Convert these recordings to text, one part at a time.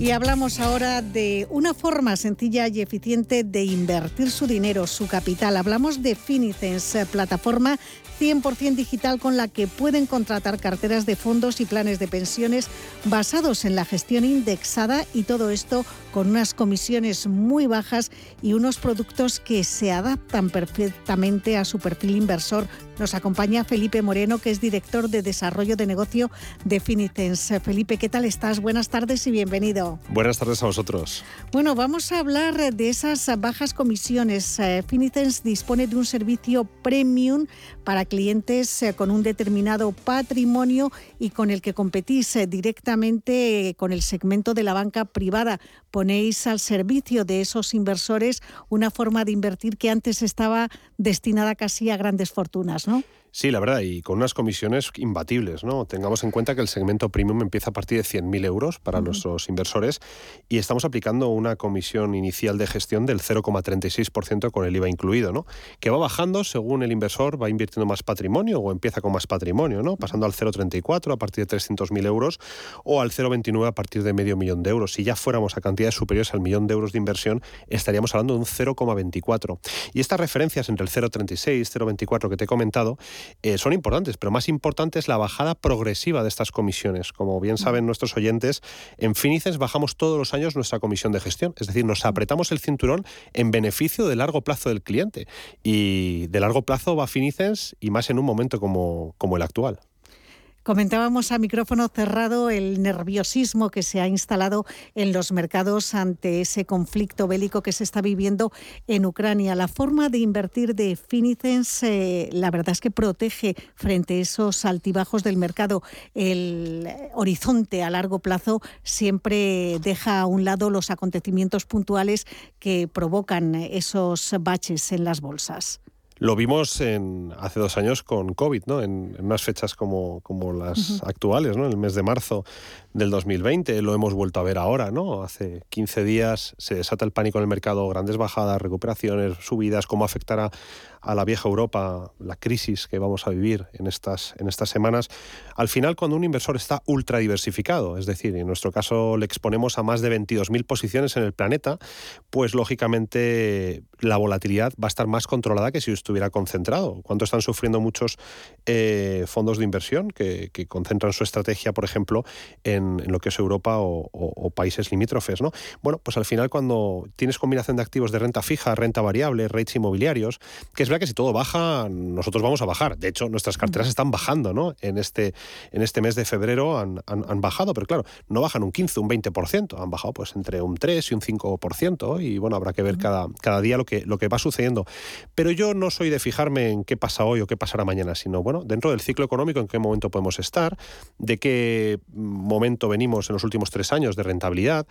Y hablamos ahora de una forma sencilla y eficiente de invertir su dinero, su capital. Hablamos de Finicens, plataforma 100% digital con la que pueden contratar carteras de fondos y planes de pensiones basados en la gestión indexada y todo esto con unas comisiones muy bajas y unos productos que se adaptan perfectamente a su perfil inversor. Nos acompaña Felipe Moreno, que es director de desarrollo de negocio de Finicens. Felipe, ¿qué tal estás? Buenas tardes y bienvenido. Buenas tardes a vosotros. Bueno, vamos a hablar de esas bajas comisiones. Eh, Finicens dispone de un servicio premium para clientes eh, con un determinado patrimonio y con el que competís eh, directamente con el segmento de la banca privada. Ponéis al servicio de esos inversores una forma de invertir que antes estaba destinada casi a grandes fortunas, ¿no? Sí, la verdad, y con unas comisiones imbatibles. ¿no? Tengamos en cuenta que el segmento premium empieza a partir de 100.000 euros para nuestros inversores y estamos aplicando una comisión inicial de gestión del 0,36% con el IVA incluido, ¿no? que va bajando según el inversor va invirtiendo más patrimonio o empieza con más patrimonio, ¿no? pasando al 0,34 a partir de 300.000 euros o al 0,29 a partir de medio millón de euros. Si ya fuéramos a cantidades superiores al millón de euros de inversión, estaríamos hablando de un 0,24. Y estas referencias entre el 0,36 y 0,24 que te he comentado, eh, son importantes, pero más importante es la bajada progresiva de estas comisiones. Como bien saben nuestros oyentes, en Finices bajamos todos los años nuestra comisión de gestión, es decir, nos apretamos el cinturón en beneficio del largo plazo del cliente. Y de largo plazo va Finices y más en un momento como, como el actual. Comentábamos a micrófono cerrado el nerviosismo que se ha instalado en los mercados ante ese conflicto bélico que se está viviendo en Ucrania. La forma de invertir de Finicens, eh, la verdad es que protege frente a esos altibajos del mercado. El horizonte a largo plazo siempre deja a un lado los acontecimientos puntuales que provocan esos baches en las bolsas. Lo vimos en, hace dos años con COVID, ¿no? en, unas fechas como, como las actuales, ¿no? en el mes de marzo del 2020. Lo hemos vuelto a ver ahora. ¿no? Hace 15 días se desata el pánico en el mercado, grandes bajadas, recuperaciones, subidas, cómo afectará a la vieja Europa la crisis que vamos a vivir en estas, en estas semanas. Al final, cuando un inversor está ultra diversificado, es decir, en nuestro caso le exponemos a más de 22.000 posiciones en el planeta, pues lógicamente la volatilidad va a estar más controlada que si estuviera concentrado. ¿Cuánto están sufriendo muchos eh, fondos de inversión que, concentran su estrategia, por ejemplo, en, lo que es Europa o, países limítrofes? ¿no? Bueno, pues al final cuando tienes combinación de activos de renta fija, renta variable, rates inmobiliarios, que es verdad que si todo baja, nosotros vamos a bajar. De hecho, nuestras carteras están bajando, ¿no? En este, en este mes de febrero han, han, bajado, pero claro, no bajan un 15, un 20%, han bajado pues entre un 3 y un 5%, y bueno, habrá que ver cada, cada día lo que, lo que va sucediendo. Pero yo no soy de fijarme en qué pasa hoy o qué pasará mañana, sino bueno, dentro del ciclo económico en qué momento podemos estar, de qué momento venimos en los últimos tres años de rentabilidad,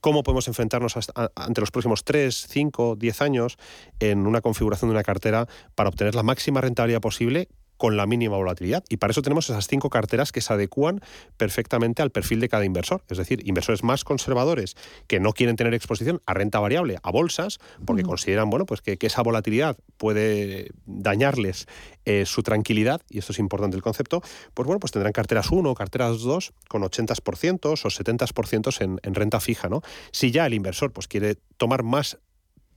cómo podemos enfrentarnos ante los próximos 3, 5, 10 años en una configuración de una cartera para obtener la máxima rentabilidad posible con la mínima volatilidad. Y para eso tenemos esas cinco carteras que se adecúan perfectamente al perfil de cada inversor. Es decir, inversores más conservadores que no quieren tener exposición a renta variable, a bolsas, porque consideran bueno, pues que, esa volatilidad puede dañarles eh, su tranquilidad, y esto es importante el concepto, pues bueno, pues tendrán carteras 1 o carteras 2 con 80% o 70% en, en renta fija. ¿no? Si ya el inversor pues, quiere tomar más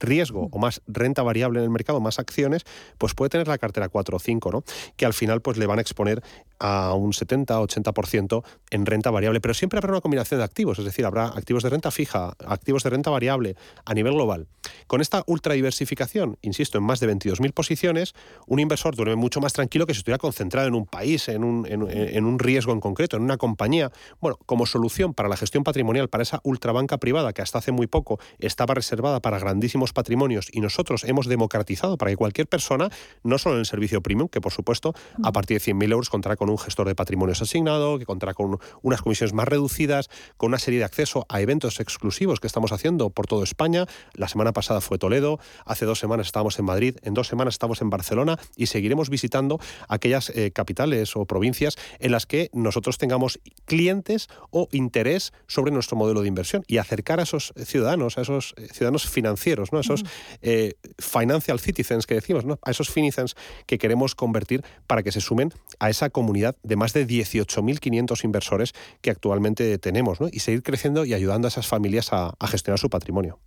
riesgo o más renta variable en el mercado, más acciones, pues puede tener la cartera 4 o 5, ¿no? Que al final pues le van a exponer a un 70-80% en renta variable, pero siempre habrá una combinación de activos, es decir, habrá activos de renta fija, activos de renta variable a nivel global. Con esta ultra diversificación, insisto, en más de 22.000 posiciones, un inversor duerme mucho más tranquilo que si estuviera concentrado en un país, en un, en un riesgo en concreto, en una compañía. Bueno, como solución para la gestión patrimonial, para esa ultrabanca privada que hasta hace muy poco estaba reservada para grandísimos patrimonios y nosotros hemos democratizado para que cualquier persona, no solo en el servicio premium, que por supuesto a partir de 100.000 euros contará con un gestor de patrimonios asignado, que contará con unas comisiones más reducidas, con una serie de acceso a eventos exclusivos que estamos haciendo por toda España. La semana pasada fue Toledo, hace dos semanas estábamos en Madrid, en dos semanas estamos en Barcelona y seguiremos visitando aquellas eh, capitales o provincias en las que nosotros tengamos clientes o interés sobre nuestro modelo de inversión y acercar a esos ciudadanos, a esos eh, ciudadanos financieros, ¿no? esos eh, financial citizens que decimos, ¿no? a esos finicens que queremos convertir para que se sumen a esa comunidad de más de 18.500 inversores que actualmente tenemos y seguir creciendo y ayudando a esas familias a gestionar su patrimonio.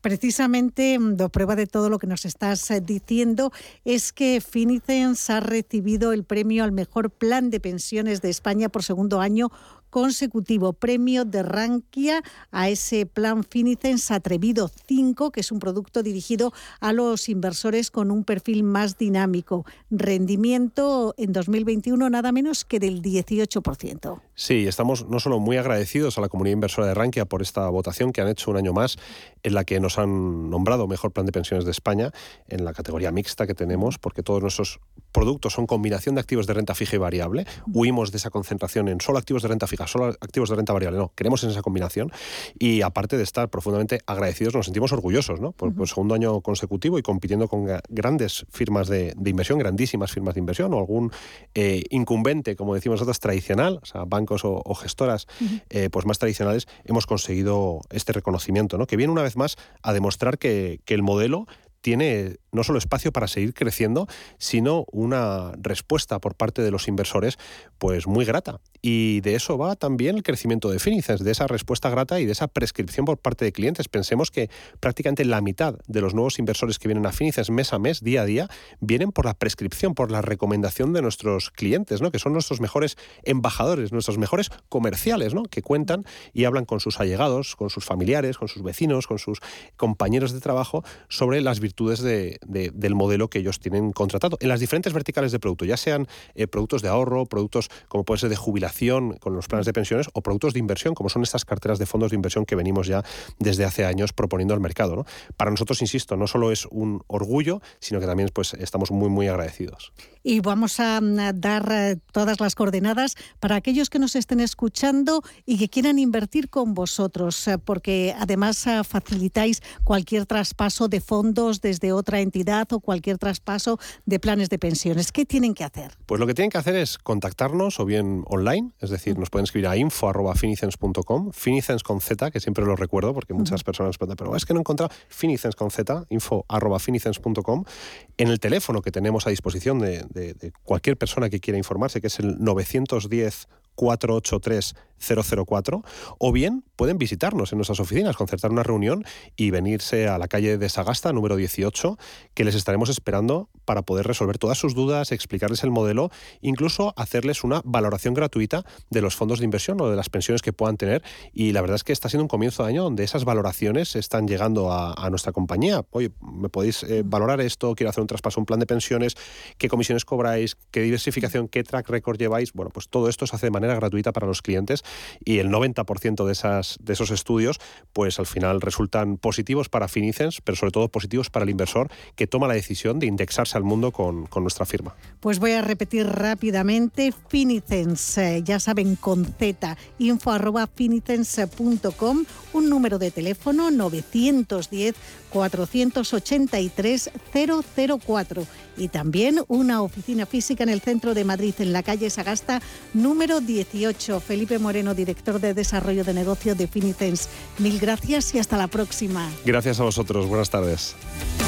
Precisamente, mm, la prueba de todo lo que nos estás eh, diciendo es que Finicens ha recibido el premio al mejor plan de pensiones de España por segundo año consecutivo premio de Rankia a ese plan Finicens Atrevido 5, que es un producto dirigido a los inversores con un perfil más dinámico. Rendimiento en 2021 nada menos que del 18%. Sí, estamos no solo muy agradecidos a la comunidad inversora de Rankia por esta votación que han hecho un año más, en la que nos han nombrado mejor plan de pensiones de España, en la categoría mixta que tenemos, porque todos nuestros productos son combinación de activos de renta fija y variable. Huimos de esa concentración en solo activos de renta fija, solo activos de renta variable. No, queremos en esa combinación. Y aparte de estar profundamente agradecidos, nos sentimos orgullosos, ¿no? Por, segundo año consecutivo y compitiendo con grandes firmas de, inversión, grandísimas firmas de inversión o algún eh, incumbente, como decimos nosotros, tradicional, o sea, bancos o, gestoras eh, pues más tradicionales, hemos conseguido este reconocimiento, ¿no? Que viene una vez más a demostrar que, que el modelo tiene no solo espacio para seguir creciendo, sino una respuesta por parte de los inversores pues muy grata. Y de eso va también el crecimiento de Finicens, de esa respuesta grata y de esa prescripción por parte de clientes. Pensemos que prácticamente la mitad de los nuevos inversores que vienen a Finicens mes a mes, día a día, vienen por la prescripción, por la recomendación de nuestros clientes, ¿no? que son nuestros mejores embajadores, nuestros mejores comerciales, ¿no? que cuentan y hablan con sus allegados, con sus familiares, con sus vecinos, con sus compañeros de trabajo sobre las virtudes de, del modelo que ellos tienen contratado en las diferentes verticales de producto, ya sean eh, productos de ahorro, productos como puede ser de jubilación con los planes de pensiones o productos de inversión, como son estas carteras de fondos de inversión que venimos ya desde hace años proponiendo al mercado. Para nosotros, insisto, no solo es un orgullo, sino que también pues, estamos muy, muy agradecidos. Y vamos a mm, dar eh, todas las coordenadas para aquellos que nos estén escuchando y que quieran invertir con vosotros, eh, porque además facilitáis cualquier traspaso de fondos desde otra entidad o cualquier traspaso de planes de pensiones. ¿Qué tienen que hacer? Pues lo que tienen que hacer es contactarnos o bien online, es decir, nos pueden escribir a info.finicens.com, Finicens con Z, que siempre lo recuerdo porque muchas personas preguntan, pero es que no he encontrado Finicens con Z, info.finicens.com, en el teléfono que tenemos a disposición de, de cualquier persona que quiera informarse, que es el 910 483 004 o bien pueden visitarnos en nuestras oficinas, concertar una reunión y venirse a la calle de Sagasta, número 18, que les estaremos esperando para poder resolver todas sus dudas, explicarles el modelo, incluso hacerles una valoración gratuita de los fondos de inversión o de las pensiones que puedan tener. Y la verdad es que está siendo un comienzo de año donde esas valoraciones están llegando a, nuestra compañía. Oye, ¿me podéis eh, valorar esto? Quiero hacer un traspaso, un plan de pensiones, qué comisiones cobráis, qué diversificación, qué track record lleváis. Bueno, pues todo esto se hace de manera gratuita para los clientes y el 90% de, esas, de esos estudios pues al final resultan positivos para Finicens, pero sobre todo positivos para el inversor que toma la decisión de indexarse al mundo con, con nuestra firma. Pues voy a repetir rápidamente, Finicens, eh, ya saben, con Z, info arroba finicens.com, un número de teléfono 910 483 004 y también una oficina física en el centro de Madrid, en la calle Sagasta, número 18. Felipe Moreno, director de Desarrollo de Negocio de Finicens. Mil gracias y hasta la próxima. Gracias a vosotros. Buenas tardes.